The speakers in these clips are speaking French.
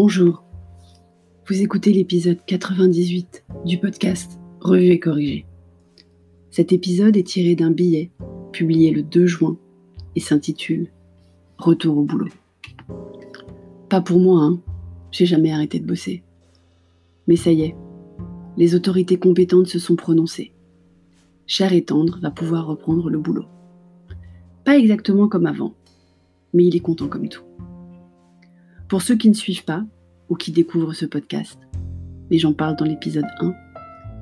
Bonjour. Vous écoutez l'épisode 98 du podcast Revue et corrigé. Cet épisode est tiré d'un billet publié le 2 juin et s'intitule Retour au boulot. Pas pour moi, hein. J'ai jamais arrêté de bosser. Mais ça y est, les autorités compétentes se sont prononcées. Cher et tendre va pouvoir reprendre le boulot. Pas exactement comme avant, mais il est content comme tout. Pour ceux qui ne suivent pas ou qui découvrent ce podcast, mais j'en parle dans l'épisode 1,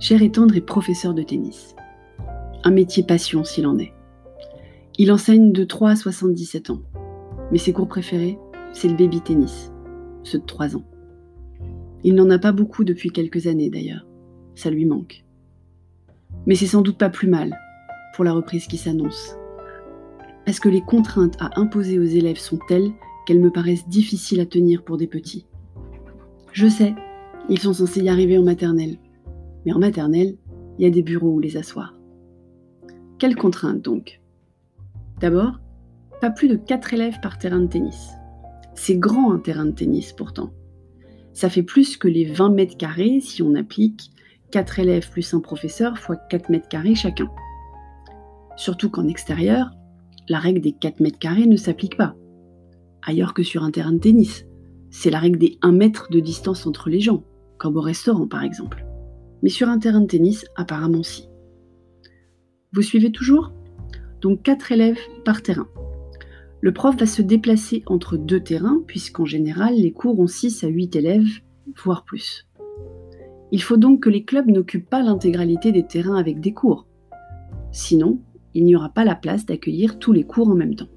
Cher et Tendre est professeur de tennis. Un métier passion s'il en est. Il enseigne de 3 à 77 ans, mais ses cours préférés, c'est le baby tennis, ceux de 3 ans. Il n'en a pas beaucoup depuis quelques années d'ailleurs, ça lui manque. Mais c'est sans doute pas plus mal pour la reprise qui s'annonce. Parce que les contraintes à imposer aux élèves sont telles qu'elles me paraissent difficiles à tenir pour des petits. Je sais, ils sont censés y arriver en maternelle. Mais en maternelle, il y a des bureaux où les asseoir. Quelles contraintes donc D'abord, pas plus de 4 élèves par terrain de tennis. C'est grand un terrain de tennis pourtant. Ça fait plus que les 20 mètres carrés si on applique 4 élèves plus un professeur fois 4 mètres carrés chacun. Surtout qu'en extérieur, la règle des 4 mètres carrés ne s'applique pas ailleurs que sur un terrain de tennis. C'est la règle des 1 mètre de distance entre les gens, comme au restaurant par exemple. Mais sur un terrain de tennis, apparemment si. Vous suivez toujours? Donc 4 élèves par terrain. Le prof va se déplacer entre deux terrains, puisqu'en général, les cours ont 6 à 8 élèves, voire plus. Il faut donc que les clubs n'occupent pas l'intégralité des terrains avec des cours. Sinon, il n'y aura pas la place d'accueillir tous les cours en même temps.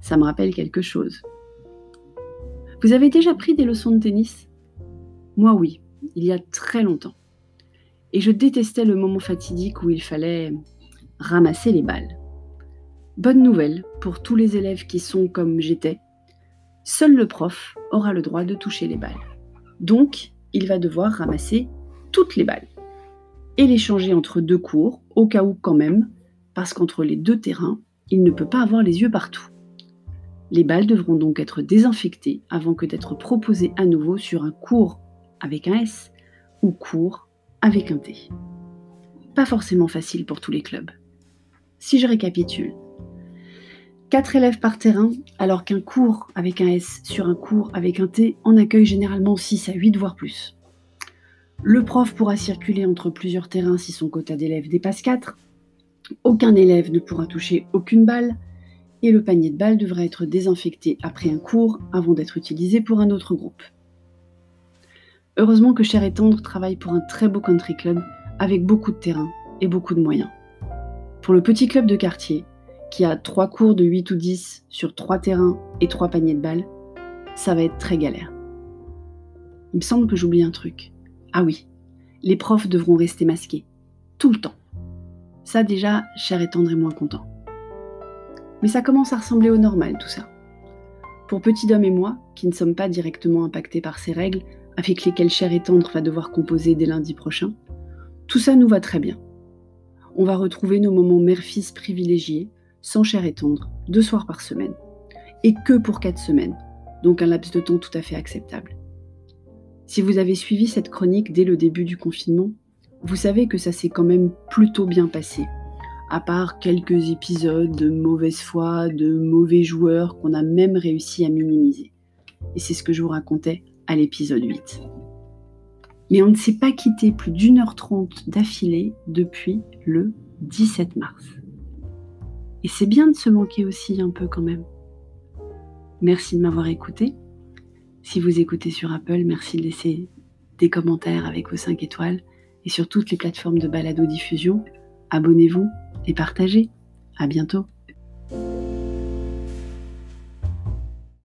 Ça me rappelle quelque chose. Vous avez déjà pris des leçons de tennis? Moi oui, il y a très longtemps. Et je détestais le moment fatidique où il fallait ramasser les balles. Bonne nouvelle pour tous les élèves qui sont comme j'étais. Seul le prof aura le droit de toucher les balles. Donc, il va devoir ramasser toutes les balles et les changer entre deux cours, au cas où quand même, parce qu'entre les deux terrains, il ne peut pas avoir les yeux partout. Les balles devront donc être désinfectées avant que d'être proposées à nouveau sur un cours avec un S ou cours avec un T. Pas forcément facile pour tous les clubs. Si je récapitule, 4 élèves par terrain, alors qu'un cours avec un S sur un cours avec un T en accueille généralement 6 à 8 voire plus. Le prof pourra circuler entre plusieurs terrains si son quota d'élèves dépasse 4. Aucun élève ne pourra toucher aucune balle et le panier de balles devra être désinfecté après un cours avant d'être utilisé pour un autre groupe. Heureusement que Cher et Tendre travaille pour un très beau country club avec beaucoup de terrain et beaucoup de moyens. Pour le petit club de quartier, qui a trois cours de 8 ou 10 sur trois terrains et trois paniers de balles, ça va être très galère. Il me semble que j'oublie un truc. Ah oui, les profs devront rester masqués, tout le temps. Ça déjà, Cher et Tendre est moins content. Mais ça commence à ressembler au normal tout ça. Pour Petit Homme et moi, qui ne sommes pas directement impactés par ces règles, avec lesquelles Cher et Tendre va devoir composer dès lundi prochain, tout ça nous va très bien. On va retrouver nos moments mère-fils privilégiés, sans Cher et Tendre, deux soirs par semaine. Et que pour quatre semaines, donc un laps de temps tout à fait acceptable. Si vous avez suivi cette chronique dès le début du confinement, vous savez que ça s'est quand même plutôt bien passé à part quelques épisodes de mauvaise foi, de mauvais joueurs qu'on a même réussi à minimiser. Et c'est ce que je vous racontais à l'épisode 8. Mais on ne s'est pas quitté plus d'une heure trente d'affilée depuis le 17 mars. Et c'est bien de se manquer aussi un peu quand même. Merci de m'avoir écouté. Si vous écoutez sur Apple, merci de laisser des commentaires avec vos 5 étoiles et sur toutes les plateformes de balado-diffusion. Abonnez-vous et partagez. À bientôt.